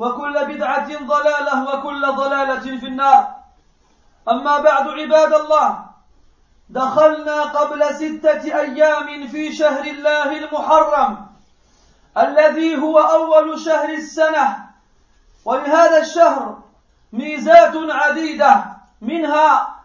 وكل بدعة ضلالة وكل ضلالة في النار. أما بعد عباد الله دخلنا قبل ستة أيام في شهر الله المحرم الذي هو أول شهر السنة. ولهذا الشهر ميزات عديدة منها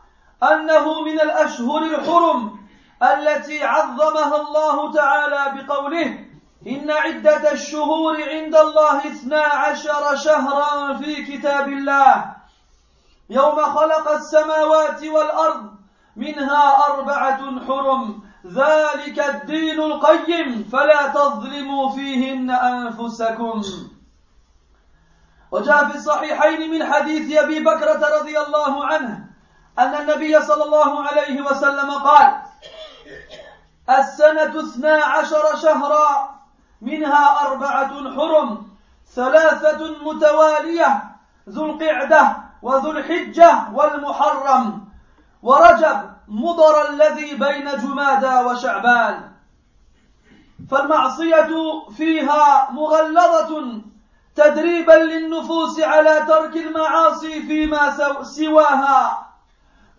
أنه من الأشهر الحرم التي عظمها الله تعالى بقوله إن عدة الشهور عند الله اثنا عشر شهرا في كتاب الله. يوم خلق السماوات والأرض منها أربعة حرم. ذلك الدين القيم. فلا تظلموا فيهن أنفسكم. وجاء في الصحيحين من حديث أبي بكرة رضي الله عنه أن النبي صلى الله عليه وسلم قال السنة اثنا عشر شهرا منها أربعة حرم ثلاثة متوالية ذو القعدة وذو الحجة والمحرم. ورجب مضر الذي بين جمادى وشعبان. فالمعصية فيها مغلظة تدريبا للنفوس على ترك المعاصي فيما سواها.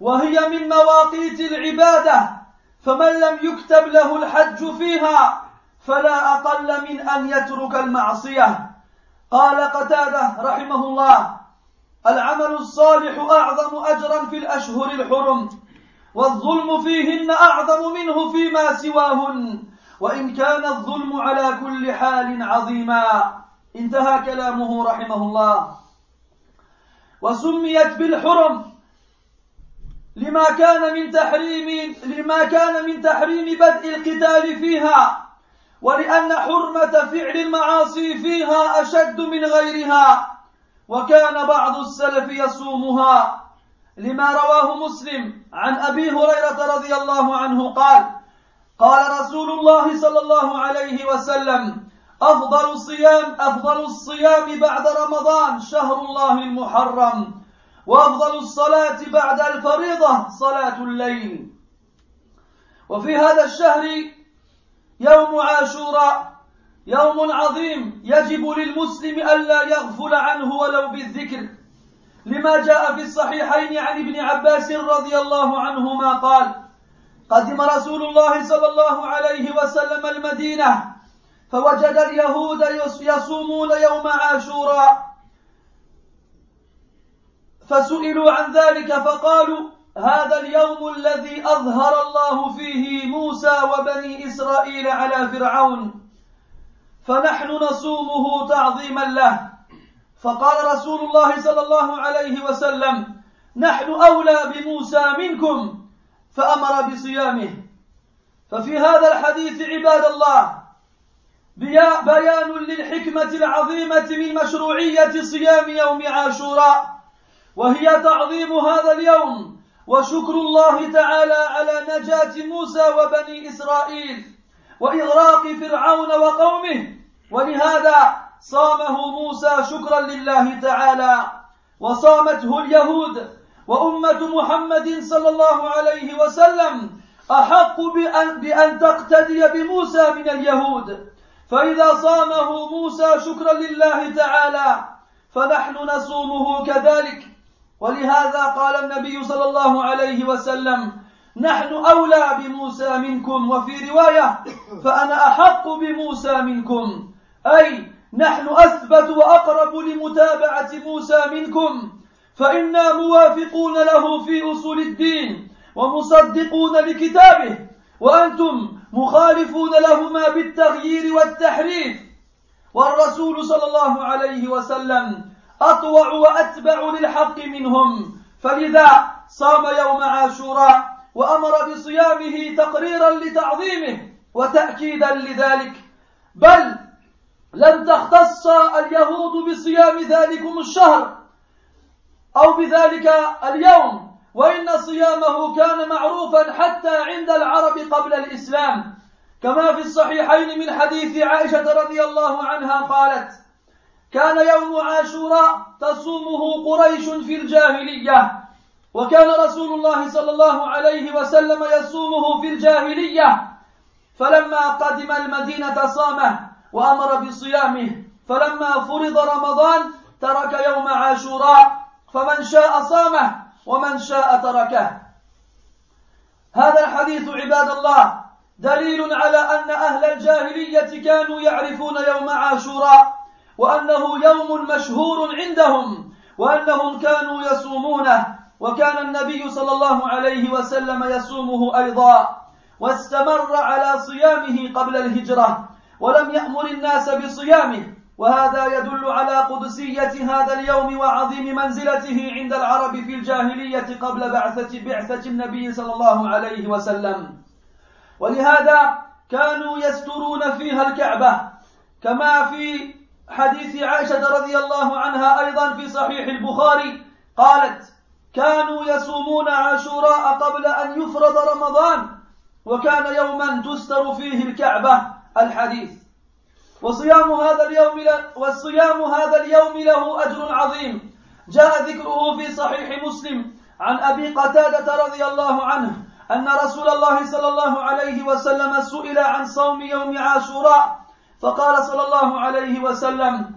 وهي من مواقيت العبادة فمن لم يكتب له الحج فيها فلا أقل من أن يترك المعصية. قال قتادة رحمه الله العمل الصالح أعظم أجرا في الأشهر الحرم والظلم فيهن أعظم منه فيما سواهن وإن كان الظلم على كل حال عظيما. انتهى كلامه رحمه الله. وسميت بالحرم لما كان من تحريم لما كان من تحريم بدء القتال فيها ولأن حرمة فعل المعاصي فيها أشد من غيرها وكان بعض السلف يصومها. لما رواه مسلم عن أبي هريرة رضي الله عنه قال قال رسول الله صلى الله عليه وسلم أفضل الصيام أفضل الصيام بعد رمضان شهر الله المحرم وأفضل الصلاة بعد الفريضة صلاة الليل. وفي هذا الشهر يوم عاشوراء يوم عظيم يجب للمسلم ألا يغفل عنه ولو بالذكر. لما جاء في الصحيحين عن ابن عباس رضي الله عنهما قال قدم رسول الله صلى الله عليه وسلم المدينة فوجد اليهود يصومون يوم عاشوراء. فسئلوا عن ذلك فقالوا هذا اليوم الذي أظهر الله فيه موسى وبني إسرائيل على فرعون فنحن نصومه تعظيما له. فقال رسول الله صلى الله عليه وسلم نحن أولى بموسى منكم. فأمر بصيامه. ففي هذا الحديث عباد الله بيان للحكمة العظيمة من مشروعية صيام يوم عاشوراء وهي تعظيم هذا اليوم. وشكر الله تعالى على نجاة موسى وبني إسرائيل وإغراق فرعون وقومه. ولهذا صامه موسى شكرا لله تعالى وصامته اليهود وأمة محمد صلى الله عليه وسلم أحق بأن, بأن تقتدي بموسى من اليهود. فإذا صامه موسى شكرا لله تعالى فنحن نصومه كذلك. ولهذا قال النبي صلى الله عليه وسلم نحن أولى بموسى منكم وفي رواية فأنا أحق بموسى منكم. أي نحن أثبت وأقرب لمتابعة موسى منكم فإنا موافقون له في أصول الدين ومصدقون لكتابه وأنتم مخالفون لهما بالتغيير والتحريف. والرسول صلى الله عليه وسلم أطوع وأتبع للحق منهم. فلذا صام يوم عاشوراء وأمر بصيامه تقريرا لتعظيمه وتأكيدا لذلك. بل لم تختص اليهود بصيام ذلكم الشهر أو بذلك اليوم وإن صيامه كان معروفا حتى عند العرب قبل الإسلام. كما في الصحيحين من حديث عائشة رضي الله عنها قالت كان يوم عاشوراء تصومه قريش في الجاهلية وكان رسول الله صلى الله عليه وسلم يصومه في الجاهلية. فلما قدم المدينة صامه وأمر بصيامه فلما فرض رمضان ترك يوم عاشوراء فمن شاء صامه ومن شاء تركه. هذا الحديث عباد الله دليل على أن أهل الجاهلية كانوا يعرفون يوم عاشوراء. وأنه يوم مشهور عندهم وأنهم كانوا يصومونه وكان النبي صلى الله عليه وسلم يصومه أيضا واستمر على صيامه قبل الهجرة ولم يأمر الناس بصيامه وهذا يدل على قدسية هذا اليوم وعظيم منزلته عند العرب في الجاهلية قبل بعثة بعثة النبي صلى الله عليه وسلم. ولهذا كانوا يسترون فيها الكعبة كما في حديث عائشة رضي الله عنها أيضا في صحيح البخاري قالت كانوا يصومون عاشوراء قبل أن يفرض رمضان وكان يوما تستر فيه الكعبة. الحديث. وصيام هذا اليوم والصيام هذا اليوم له أجر عظيم. جاء ذكره في صحيح مسلم عن أبي قتادة رضي الله عنه أن رسول الله صلى الله عليه وسلم سئل عن صوم يوم عاشوراء فقال صلى الله عليه وسلم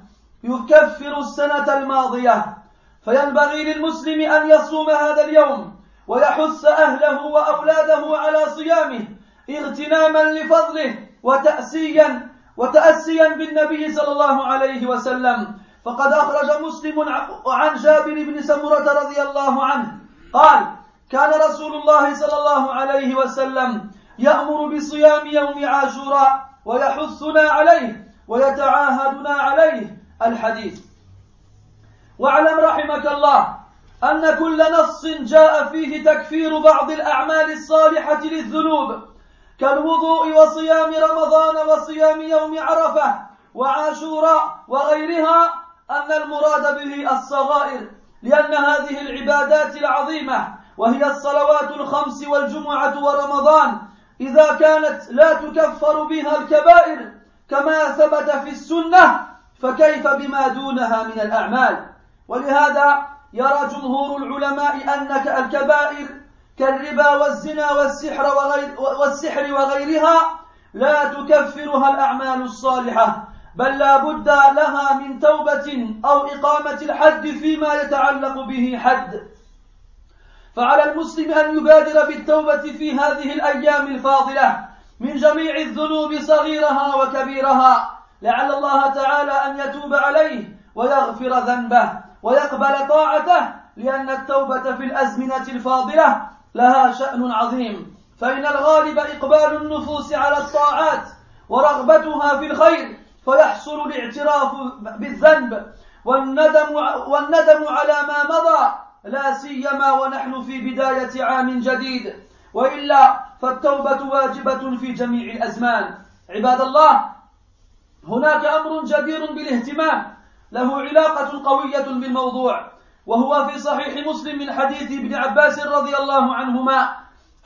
يكفر السنة الماضية فينبغي للمسلم أن يصوم هذا اليوم ويحث أهله وأولاده على صيامه اغتناما لفضله وتأسيا وتأسيا بالنبي صلى الله عليه وسلم. فقد أخرج مسلم عن جابر بن سمرة رضي الله عنه قال كان رسول الله صلى الله عليه وسلم يأمر بصيام يوم عاشوراء ويحثنا عليه ويتعاهدنا عليه الحديث. واعلم رحمك الله أن كل نص جاء فيه تكفير بعض الأعمال الصالحة للذنوب كالوضوء وصيام رمضان وصيام يوم عرفة وعاشوراء وغيرها أن المراد به الصغائر لأن هذه العبادات العظيمة وهي الصلوات الخمس والجمعة ورمضان إذا كانت لا تكفر بها الكبائر كما ثبت في السنة فكيف بما دونها من الأعمال؟ ولهذا يرى جمهور العلماء أن الكبائر كالربا والزنا والسحر, وغير والسحر وغيرها لا تكفرها الأعمال الصالحة بل لا بد لها من توبة أو إقامة الحد فيما يتعلق به حد. فعلى المسلم أن يبادر بالتوبة في هذه الأيام الفاضلة من جميع الذنوب صغيرها وكبيرها. لعل الله تعالى أن يتوب عليه ويغفر ذنبه ويقبل طاعته لأن التوبة في الأزمنة الفاضلة لها شأن عظيم. فإن الغالب إقبال النفوس على الطاعات ورغبتها في الخير فيحصل الاعتراف بالذنب والندم والندم على ما مضى. لا سيما ونحن في بداية عام جديد وإلا فالتوبة واجبة في جميع الأزمان. عباد الله هناك أمر جدير بالاهتمام له علاقة قوية بالموضوع وهو في صحيح مسلم من حديث ابن عباس رضي الله عنهما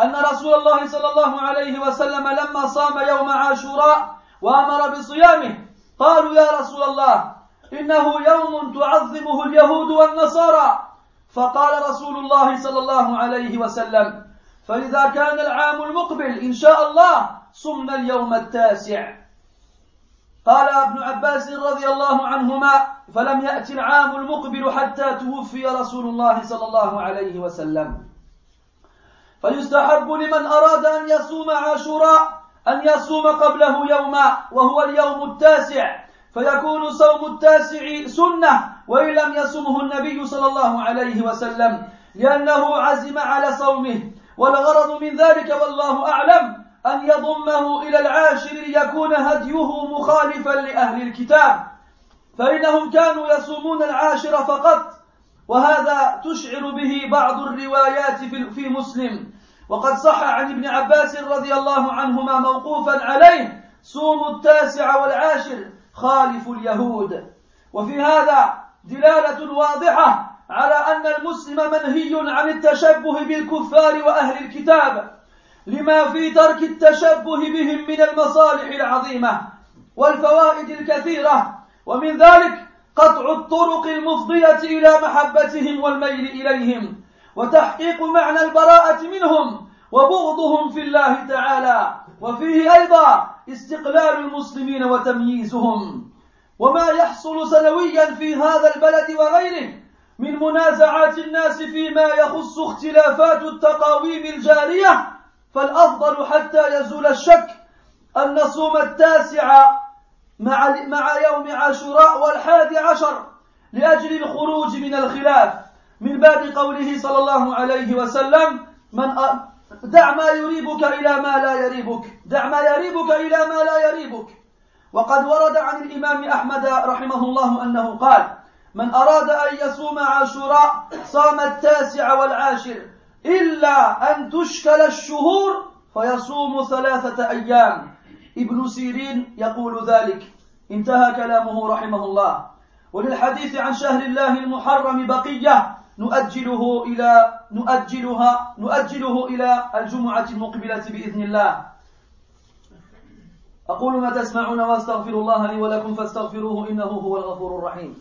أن رسول الله صلى الله عليه وسلم لما صام يوم عاشوراء وأمر بصيامه قالوا يا رسول الله إنه يوم تعظمه اليهود والنصارى. فقال رسول الله صلى الله عليه وسلم فإذا كان العام المقبل إن شاء الله صمنا اليوم التاسع. قال ابن عباس رضي الله عنهما فلم يأتي العام المقبل حتى توفي رسول الله صلى الله عليه وسلم. فيستحب لمن أراد أن يصوم عاشوراء أن يصوم قبله يوما وهو اليوم التاسع. فيكون صوم التاسع سنة وإن لم يصمه النبي صلى الله عليه وسلم لأنه عزم على صومه. والغرض من ذلك والله أعلم أن يضمه إلى العاشر ليكون هديه مخالفا لأهل الكتاب. فإنهم كانوا يصومون العاشر فقط وهذا تشعر به بعض الروايات في مسلم. وقد صح عن ابن عباس رضي الله عنهما موقوفا عليه صوموا التاسع والعاشر خالف اليهود. وفي هذا دلالة واضحة على أن المسلم منهي عن التشبه بالكفار وأهل الكتاب لما في ترك التشبه بهم من المصالح العظيمة والفوائد الكثيرة. ومن ذلك قطع الطرق المفضية إلى محبتهم والميل إليهم وتحقيق معنى البراءة منهم وبغضهم في الله تعالى. وفيه أيضا استقلال المسلمين وتمييزهم وما يحصل سنويا في هذا البلد وغيره من منازعات الناس فيما يخص اختلافات التقاويم الجارية فالأفضل حتى يزول الشك أن نصوم التاسع مع مع يوم عاشوراء والحادي عشر لأجل الخروج من الخلاف. من باب قوله صلى الله عليه وسلم من دع ما يريبك إلى ما لا يريبك. دع ما يريبك إلى ما لا يريبك. وقد ورد عن الإمام أحمد رحمه الله أنه قال من أراد أن يصوم عاشوراء صام التاسع والعاشر إلا أن تشكل الشهور فيصوم ثلاثة أيام. ابن سيرين يقول ذلك. انتهى كلامه رحمه الله. وللحديث عن شهر الله المحرم بقية نؤجله إلى نؤجلها نؤجله إلى الجمعة المقبلة بإذن الله. أقول ما تسمعون وأستغفر الله لي ولكم فاستغفروه إنه هو الغفور الرحيم.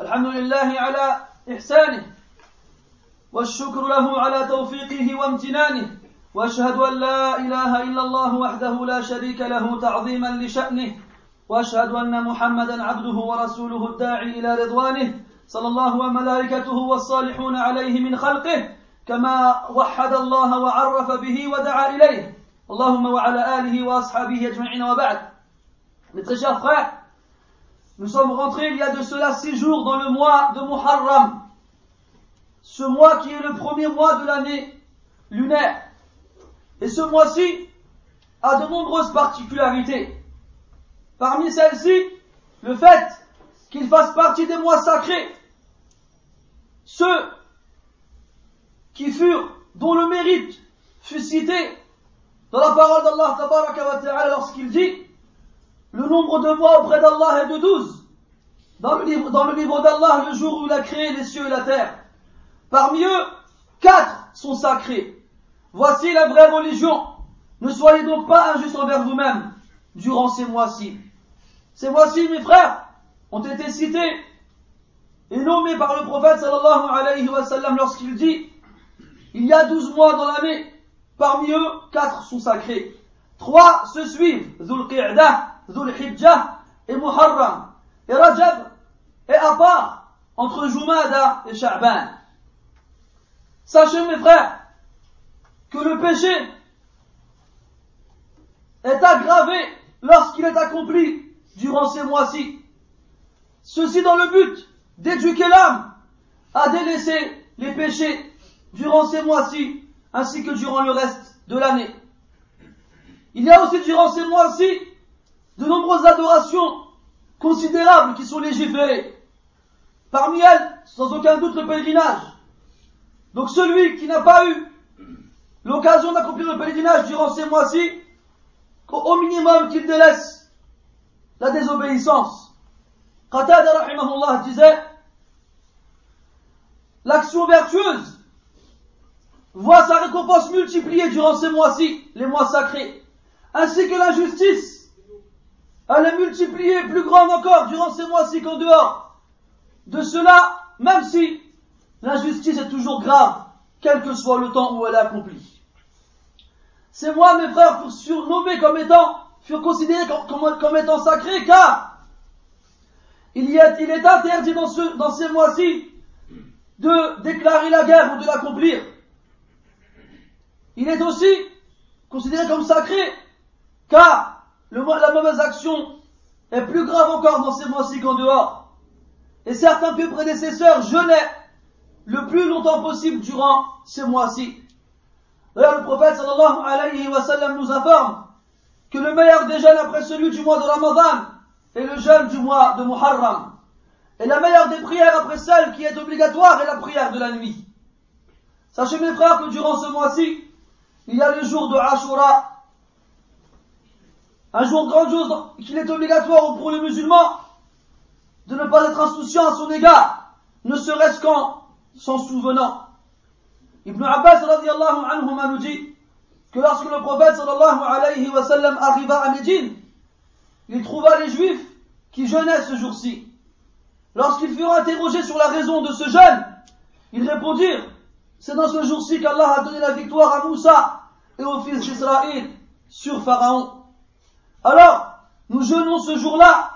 الحمد لله على إحسانه والشكر له على توفيقه وامتنانه. وأشهد أن لا إله إلا الله وحده لا شريك له تعظيما لشأنه وأشهد أن محمدا عبده ورسوله الداعي إلى رضوانه صلى الله وملائكته والصالحون عليه من خلقه كما وحد الله وعرف به ودعا إليه. اللهم وعلى آله وأصحابه أجمعين وبعد. Mes nous sommes rentrés il y a de cela six jours dans le mois de Muharram, ce mois qui est le premier mois de l'année lunaire. Et ce mois-ci a de nombreuses particularités. Parmi celles-ci, le fait qu'il fasse partie des mois sacrés. Ceux qui furent, dont le mérite fut cité dans la parole d'Allah lorsqu'il dit le nombre de mois auprès d'Allah est de douze. Dans le livre, dans le livre d'Allah, le jour où il a créé les cieux et la terre. Parmi eux, quatre sont sacrés. Voici la vraie religion. Ne soyez donc pas injustes envers vous-même durant ces mois-ci. Ces mois-ci, mes frères, ont été cités et nommés par le prophète sallallahu alayhi wa sallam lorsqu'il dit il y a douze mois dans l'année, parmi eux, quatre sont sacrés. Trois se suivent, Dhul Qi'dah, Dhul Hijjah et Muharram. Et Rajab est à part entre Jumada et Sha'ban. Sachez mes frères, que le péché est aggravé lorsqu'il est accompli durant ces mois-ci. Ceci dans le but d'éduquer l'âme à délaisser les péchés durant ces mois-ci ainsi que durant le reste de l'année. Il y a aussi durant ces mois-ci de nombreuses adorations considérables qui sont légiférées. Parmi elles, sans aucun doute, le pèlerinage. Donc celui qui n'a pas eu l'occasion d'accomplir le pèlerinage durant ces mois-ci, au minimum qu'il délaisse la désobéissance. Qatada rahimahullah disait, l'action vertueuse voit sa récompense multipliée durant ces mois-ci, les mois sacrés, ainsi que l'injustice elle est multipliée, plus grande encore durant ces mois-ci qu'en dehors. De cela, même si l'injustice est toujours grave, quel que soit le temps où elle est accomplie. Ces mois, mes frères, furent surnommés comme étant, furent considérés comme, étant sacrés, car il, est, interdit dans, ce, dans ces mois-ci de déclarer la guerre ou de l'accomplir. Il est aussi considéré comme sacré, car la mauvaise action est plus grave encore dans ces mois-ci qu'en dehors. Et certains pieux prédécesseurs jeûnaient le plus longtemps possible durant ces mois-ci. Le prophète sallallahu alayhi wa sallam nous informe que le meilleur des jeûnes après celui du mois de Ramadan est le jeûne du mois de Muharram. Et la meilleure des prières après celle qui est obligatoire est la prière de la nuit. Sachez mes frères que durant ce mois-ci, il y a le jour de Ashura, un jour grandiose qu'il est obligatoire pour le musulman de ne pas être insouciant à son égard, ne serait-ce qu'en s'en souvenant. Ibn Abbas radiallahu nous dit que lorsque le prophète sallallahu alayhi wa sallam arriva à Médine, il trouva les juifs qui jeûnaient ce jour-ci. Lorsqu'ils furent interrogés sur la raison de ce jeûne, ils répondirent, c'est dans ce jour-ci qu'Allah a donné la victoire à Moussa et aux fils d'Israël sur Pharaon. Alors, nous jeûnons ce jour-là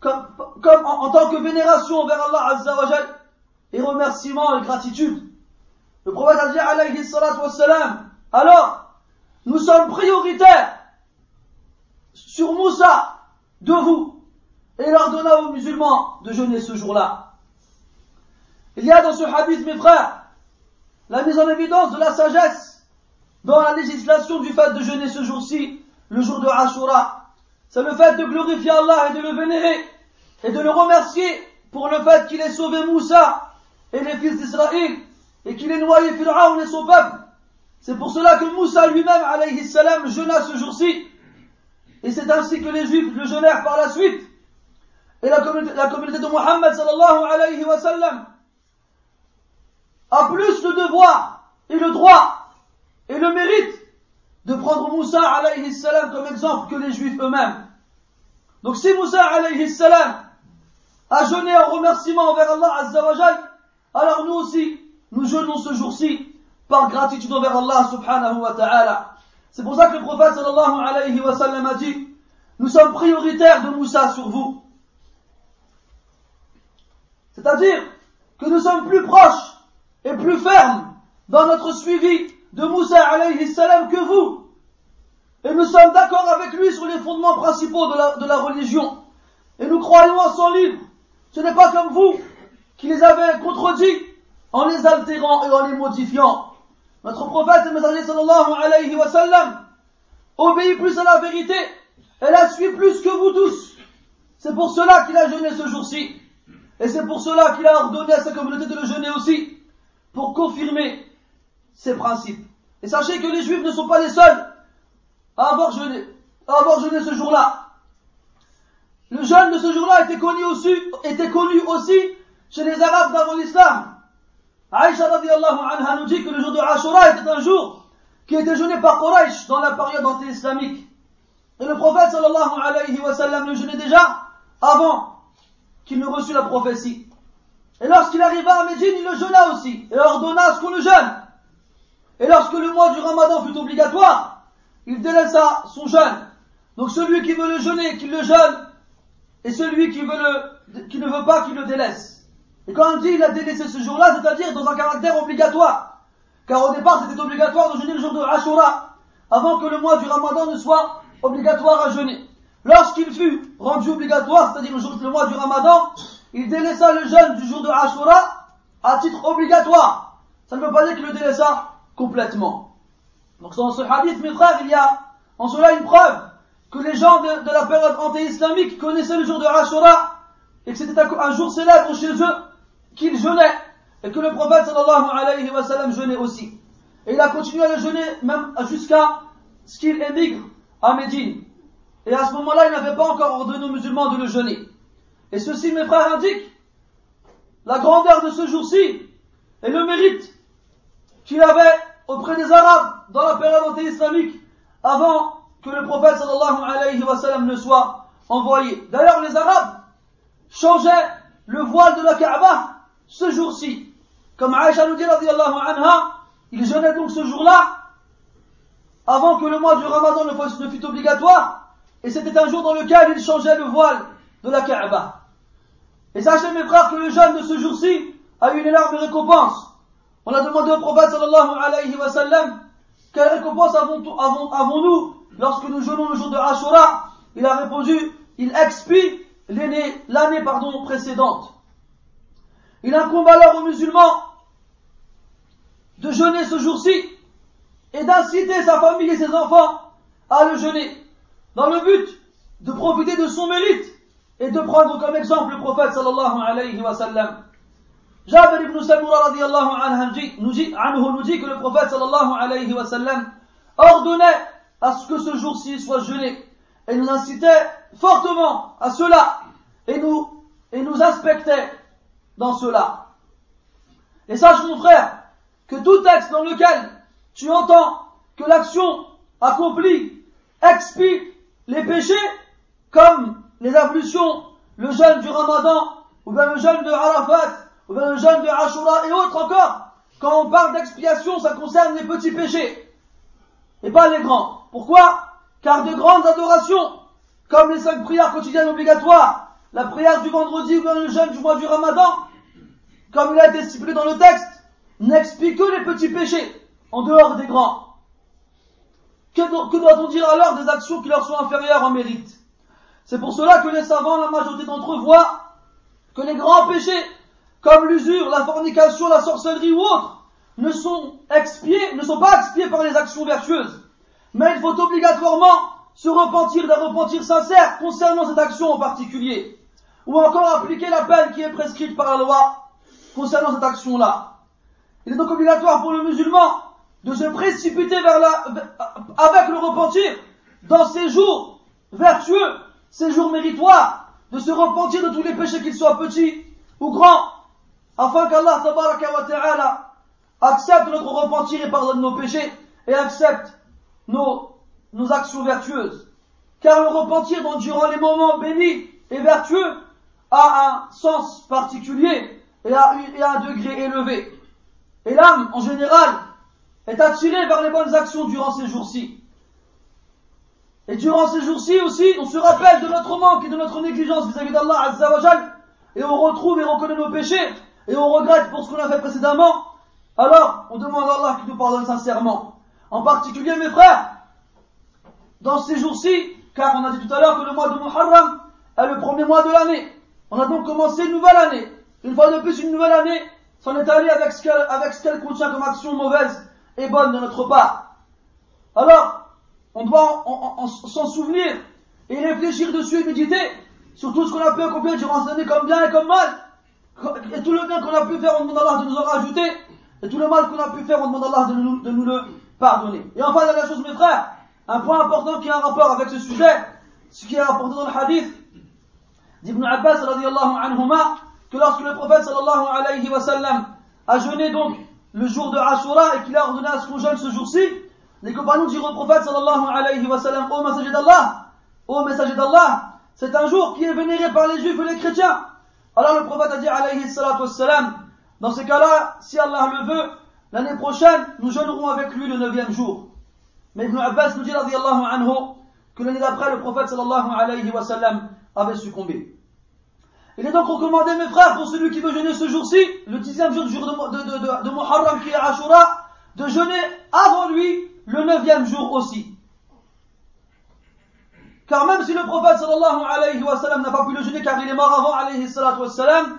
comme, en, tant que vénération envers Allah Azza wa et remerciement et gratitude. Le prophète a dit alayhi wassalam, alors, nous sommes prioritaires sur Moussa de vous et il ordonna aux musulmans de jeûner ce jour-là. Il y a dans ce hadith, mes frères, la mise en évidence de la sagesse dans la législation du fait de jeûner ce jour-ci, le jour de Ashura. C'est le fait de glorifier Allah et de le vénérer et de le remercier pour le fait qu'il ait sauvé Moussa et les fils d'Israël et qu'il ait noyé Pharaon et son peuple. C'est pour cela que Moussa lui-même, alayhi salam, jeûna ce jour-ci. Et c'est ainsi que les Juifs le jeûnèrent par la suite. Et la communauté, de Muhammad sallallahu alayhi wa sallam a plus le devoir et le droit et le mérite de prendre Moussa alayhi salam comme exemple que les juifs eux-mêmes. Donc si Moussa alayhi salam a jeûné en remerciement envers Allah azza wa alors nous aussi, nous jeûnons ce jour-ci par gratitude envers Allah subhanahu wa ta'ala. C'est pour ça que le prophète sallallahu alayhi wa sallam a dit, nous sommes prioritaires de Moussa sur vous. C'est-à-dire que nous sommes plus proches et plus fermes dans notre suivi de Moussa alayhi salam que vous. Et nous sommes d'accord avec lui sur les fondements principaux de la, de la religion. Et nous croyons en son livre. Ce n'est pas comme vous qui les avez contredits en les altérant et en les modifiant. Notre prophète et messager sallallahu alayhi wa sallam obéit plus à la vérité et la suit plus que vous tous. C'est pour cela qu'il a jeûné ce jour-ci. Et c'est pour cela qu'il a ordonné à sa communauté de le jeûner aussi, pour confirmer ses principes. Et sachez que les juifs ne sont pas les seuls à avoir jeûné, à avoir jeûné ce jour-là. Le jeûne de ce jour-là était connu aussi, était connu aussi chez les Arabes d'avant l'islam. Aïcha radiallahu anha nous dit que le jour de Ashura était un jour qui était jeûné par Quraysh dans la période anti-islamique. Et le prophète sallallahu alayhi wa sallam le jeûnait déjà avant qu'il ne reçut la prophétie. Et lorsqu'il arriva à Médine, il le jeûna aussi, et ordonna à ce qu'on le jeûne. Et lorsque le mois du ramadan fut obligatoire, il délaissa son jeûne. Donc celui qui veut le jeûner, qu'il le jeûne, et celui qui, veut le, qui ne veut pas, qu'il le délaisse. Et quand on dit il a délaissé ce jour-là, c'est-à-dire dans un caractère obligatoire. Car au départ, c'était obligatoire de jeûner le jour de Ashura, avant que le mois du ramadan ne soit obligatoire à jeûner. Lorsqu'il fut rendu obligatoire, c'est-à-dire le, mois du Ramadan, il délaissa le jeûne du jour de Ashura à titre obligatoire. Ça ne veut pas dire qu'il le délaissa complètement. Donc dans ce hadith, mes frères, il y a en cela une preuve que les gens de, la période anti-islamique connaissaient le jour de Ashura et que c'était un, jour célèbre chez eux qu'ils jeûnaient et que le prophète sallallahu alayhi wa sallam jeûnait aussi. Et il a continué à le jeûner même jusqu'à ce qu'il émigre à Médine. Et à ce moment-là, il n'avait pas encore ordonné aux musulmans de le jeûner. Et ceci, mes frères, indique la grandeur de ce jour-ci et le mérite qu'il avait auprès des Arabes dans la période anté-islamique avant que le prophète sallallahu alayhi wa sallam ne soit envoyé. D'ailleurs, les Arabes changeaient le voile de la Kaaba ce jour-ci. Comme Aïcha nous dit, anha, ils jeûnaient donc ce jour-là, avant que le mois du Ramadan ne fût obligatoire, et c'était un jour dans lequel ils changeaient le voile de la Kaaba. Et sachez mes frères que le jeûne de ce jour-ci a eu une énorme récompense. On a demandé au prophète sallallahu alayhi wa sallam, quelle récompense avons-nous lorsque nous jeûnons le jour de Ashura? Il a répondu, il expie l'année précédente. Il incombe alors aux musulmans de jeûner ce jour-ci et d'inciter sa famille et ses enfants à le jeûner dans le but de profiter de son mérite et de prendre comme exemple le prophète sallallahu alayhi wa sallam. Jabir ibn Samura radiallahu nous dit, nous dit que le prophète sallallahu alayhi wa sallam ordonnait à ce que ce jour-ci soit jeûné et nous incitait fortement à cela et nous, et nous inspectait dans cela. Et sache mon frère que tout texte dans lequel tu entends que l'action accomplie expie les péchés comme les ablutions, le jeûne du ramadan, ou bien le jeûne de Arafat, ou bien le jeûne de Ashura et autres encore, quand on parle d'expiation, ça concerne les petits péchés et pas les grands. Pourquoi? Car de grandes adorations, comme les cinq prières quotidiennes obligatoires, la prière du vendredi ou le jeûne du mois du ramadan, comme il a été stipulé dans le texte, n'explique que les petits péchés, en dehors des grands. Que, doit-on dire alors des actions qui leur sont inférieures en mérite? C'est pour cela que les savants, la majorité d'entre eux, voient que les grands péchés, comme l'usure, la fornication, la sorcellerie ou autres, ne sont expiés, ne sont pas expiés par les actions vertueuses. Mais il faut obligatoirement se repentir d'un repentir sincère concernant cette action en particulier. Ou encore appliquer la peine qui est prescrite par la loi concernant cette action-là. Il est donc obligatoire pour le musulman de se précipiter vers la, avec le repentir dans ces jours vertueux, ces jours méritoires, de se repentir de tous les péchés qu'ils soient petits ou grands, afin qu'Allah ta'ala accepte notre repentir et pardonne nos péchés et accepte nos, nos actions vertueuses. Car le repentir durant les moments bénis et vertueux a un sens particulier et a, un degré élevé. Et l'âme, en général, est attirée vers les bonnes actions durant ces jours-ci. Et durant ces jours-ci aussi, on se rappelle de notre manque et de notre négligence vis-à-vis d'Allah Azzawajal, et on retrouve et reconnaît nos péchés, et on regrette pour ce qu'on a fait précédemment, alors, on demande à Allah qu'il nous pardonne sincèrement. En particulier, mes frères, dans ces jours-ci, car on a dit tout à l'heure que le mois de Muharram est le premier mois de l'année. On a donc commencé une nouvelle année. Une fois de plus, une nouvelle année s'en est allée avec ce qu'elle contient comme action mauvaise et bonne de notre part. Alors, on doit s'en souvenir et réfléchir dessus et méditer sur tout ce qu'on a pu accomplir durant cette année comme bien et comme mal. Et tout le bien qu'on a pu faire, on demande à Allah de nous en rajouter et tout le mal qu'on a pu faire, on demande à Allah de nous, le pardonner. Et enfin, la chose, mes frères, un point important qui a un rapport avec ce sujet, ce qui est rapporté dans le hadith d'Ibn Abbas radiallahu anhuma, que lorsque le prophète sallallahu alayhi wa sallam a jeûné donc le jour de Ashura et qu'il a ordonné à ce qu'on jeûne ce jour-ci, les compagnons dirent au prophète sallallahu alayhi wa sallam, ô messager d'Allah, ô messager d'Allah, c'est un jour qui est vénéré par les juifs et les chrétiens. Alors le prophète a dit alayhi salatu wassalam, dans ce cas-là, si Allah le veut, l'année prochaine, nous jeûnerons avec lui le neuvième jour. Mais Ibn Abbas nous dit, anhu, que l'année d'après, le prophète sallallahu alayhi wa sallam avait succombé. Il est donc recommandé, mes frères, pour celui qui veut jeûner ce jour-ci, le dixième jour du jour de, de, de, de Muharram qui est Ashura, de jeûner avant lui le neuvième jour aussi. Car même si le prophète sallallahu alayhi wa sallam n'a pas pu le jeûner car il est mort avant alayhi wa sallam,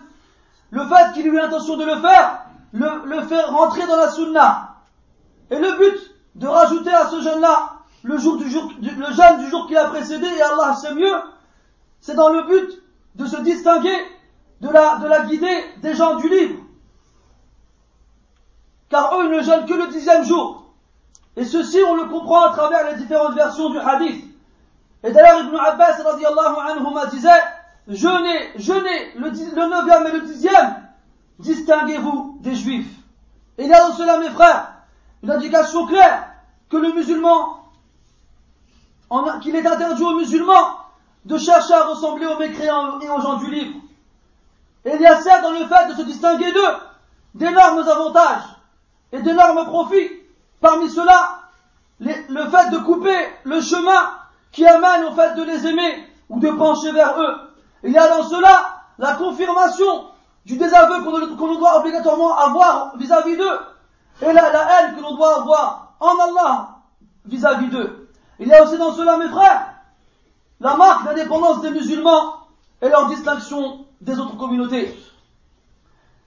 le fait qu'il ait eu l'intention de le faire, le, faire rentrer dans la sunna. Et le but de rajouter à ce jeûne-là le jour du jour, le jeûne du jour qui a précédé, et Allah sait mieux, c'est dans le but de se distinguer de la, de la guidée des gens du livre. Car eux, ne jeûnent que le dixième jour. Et ceci, on le comprend à travers les différentes versions du hadith. Et d'ailleurs, Ibn Abbas, radiallahu anhu, disait, jeûnez, jeûnez le, le neuvième et le dixième, distinguez-vous des juifs. Et il y a dans cela, mes frères, une indication claire que le musulman, qu'il est interdit aux musulmans de chercher à ressembler aux mécréants et aux gens du livre. Et il y a certes dans le fait de se distinguer d'eux d'énormes avantages et d'énormes profits. Parmi cela, le fait de couper le chemin qui amène au fait de les aimer ou de pencher vers eux. Il y a dans cela la confirmation du désaveu qu'on doit obligatoirement avoir vis-à-vis d'eux et la, la haine que l'on doit avoir en Allah vis-à-vis d'eux. Il y a aussi dans cela, mes frères, la marque d'indépendance des musulmans et leur distinction des autres communautés.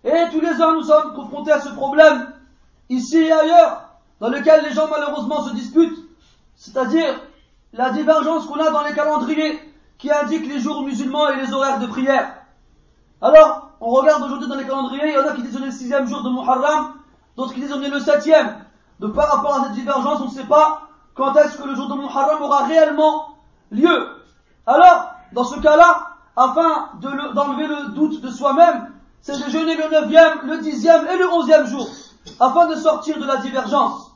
Et tous les ans, nous sommes confrontés à ce problème, ici et ailleurs, dans lequel les gens malheureusement se disputent, c'est-à-dire la divergence qu'on a dans les calendriers qui indiquent les jours musulmans et les horaires de prière. Alors, on regarde aujourd'hui dans les calendriers, il y en a qui disent on est le sixième jour de Muharram, d'autres qui disent on est le septième. De par rapport à cette divergence, on ne sait pas quand est-ce que le jour de Muharram aura réellement lieu. Alors, dans ce cas-là, afin d'enlever le doute de soi-même, c'est de jeûner le neuvième, le dixième et le onzième jour, afin de sortir de la divergence.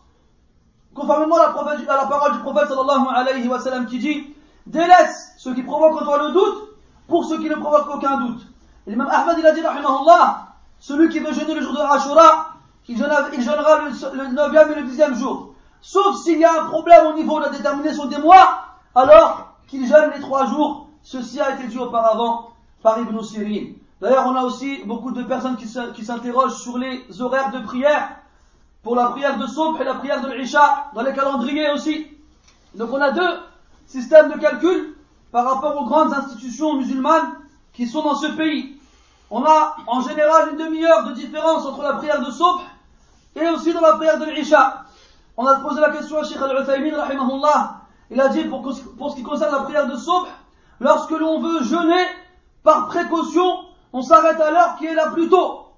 Conformément à la, parole du prophète sallallahu alayhi wa sallam qui dit, délaisse ce qui provoque en toi le doute pour ce qui ne provoque aucun doute. Et l'imam Ahmad il a dit, rahimahullah, celui qui veut jeûner le jour de Ashura, il jeûnera, le, neuvième et le dixième jour. Sauf s'il y a un problème au niveau de la détermination des mois, alors qu'il jeûne les trois jours. Ceci a été dit auparavant par Ibn Sirin. D'ailleurs, on a aussi beaucoup de personnes qui s'interrogent sur les horaires de prière pour la prière de Soubh et la prière de l'Isha dans les calendriers aussi. Donc on a deux systèmes de calcul par rapport aux grandes institutions musulmanes qui sont dans ce pays. On a en général une demi-heure de différence entre la prière de Soubh et aussi dans la prière de l'Isha. On a posé la question à Sheikh Al-Uthaymin, rahimahullah. Il a dit pour, ce qui concerne la prière de Soubh, lorsque l'on veut jeûner, par précaution, on s'arrête à l'heure qui est la plus tôt.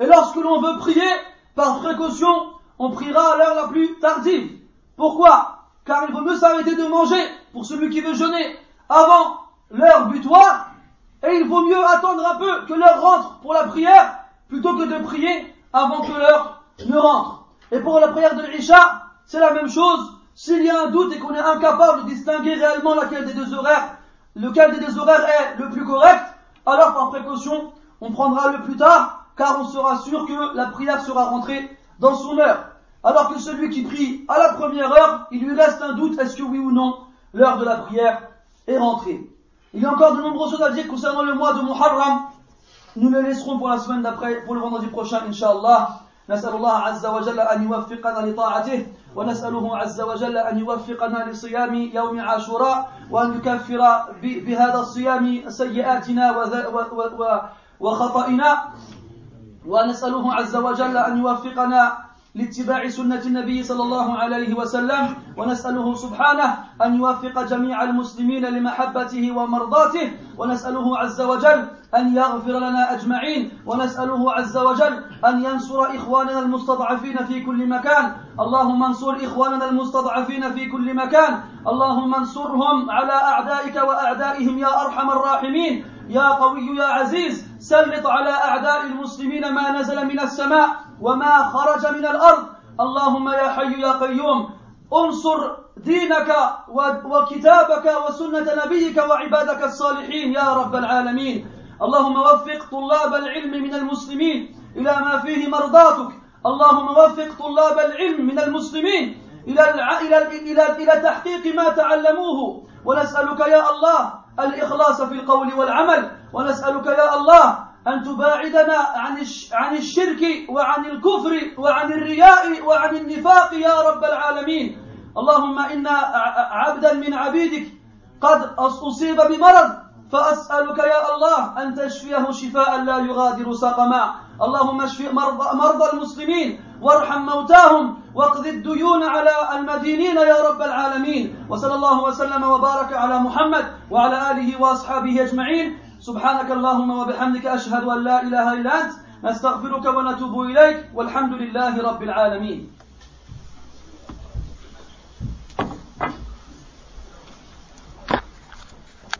Et lorsque l'on veut prier, par précaution, on priera à l'heure la plus tardive. Pourquoi? Car il vaut mieux s'arrêter de manger pour celui qui veut jeûner avant l'heure butoir, et il vaut mieux attendre un peu que l'heure rentre pour la prière, plutôt que de prier avant que l'heure ne rentre. Et pour la prière de l'Isha, c'est la même chose. S'il y a un doute et qu'on est incapable de distinguer réellement laquelle des deux horaires, lequel des deux horaires est le plus correct, alors par précaution, on prendra le plus tard, car on sera sûr que la prière sera rentrée dans son heure. Alors que celui qui prie à la première heure, il lui reste un doute, est-ce que oui ou non, l'heure de la prière est rentrée. Il y a encore de nombreuses choses à dire concernant le mois de Muharram. Nous le laisserons pour la semaine d'après, pour le vendredi prochain, Inch'Allah. نسأل الله عز وجل أن يوفقنا لطاعته ونسأله عز وجل أن يوفقنا لصيام يوم عاشوراء وأن يكفر بهذا الصيام سيئاتنا وخطئنا. ونسأله عز وجل أن يوفقنا لاتباع سنة النبي صلى الله عليه وسلم ونسأله سبحانه أن يوفق جميع المسلمين لمحبته ومرضاته ونسأله عز وجل أن يغفر لنا أجمعين ونسأله عز وجل أن ينصر إخواننا المستضعفين في كل مكان. اللهم انصر إخواننا المستضعفين في كل مكان. اللهم انصرهم على أعدائك وأعدائهم يا أرحم الراحمين. يا قوي يا عزيز سلط على أعداء المسلمين ما نزل من السماء. وما خرج من الأرض. اللهم يا حي يا قيوم انصر دينك وكتابك وسنة نبيك وعبادك الصالحين يا رب العالمين. اللهم وفق طلاب العلم من المسلمين إلى ما فيه مرضاتك. اللهم وفق طلاب العلم من المسلمين إلى إلى إلى إلى تحقيق ما تعلموه. ونسألك يا الله الإخلاص في القول والعمل. ونسألك يا الله أن تباعدنا عن عن الشرك وعن الكفر وعن الرياء وعن النفاق يا رب العالمين. اللهم إنا عبدا من عبيدك قد أصيب بمرض فأسألك يا الله أن تشفيه شفاء لا يغادر سقما. اللهم اشف مرضى, مرضى المسلمين وارحم موتاهم واقض الديون على المدينين يا رب العالمين. وصلى الله وسلم وبارك على محمد وعلى آله وأصحابه أجمعين. سبحانك اللهم وبحمدك أشهد أن لا إله إلا أنت نستغفرك ونتوب إليك والحمد لله رب العالمين.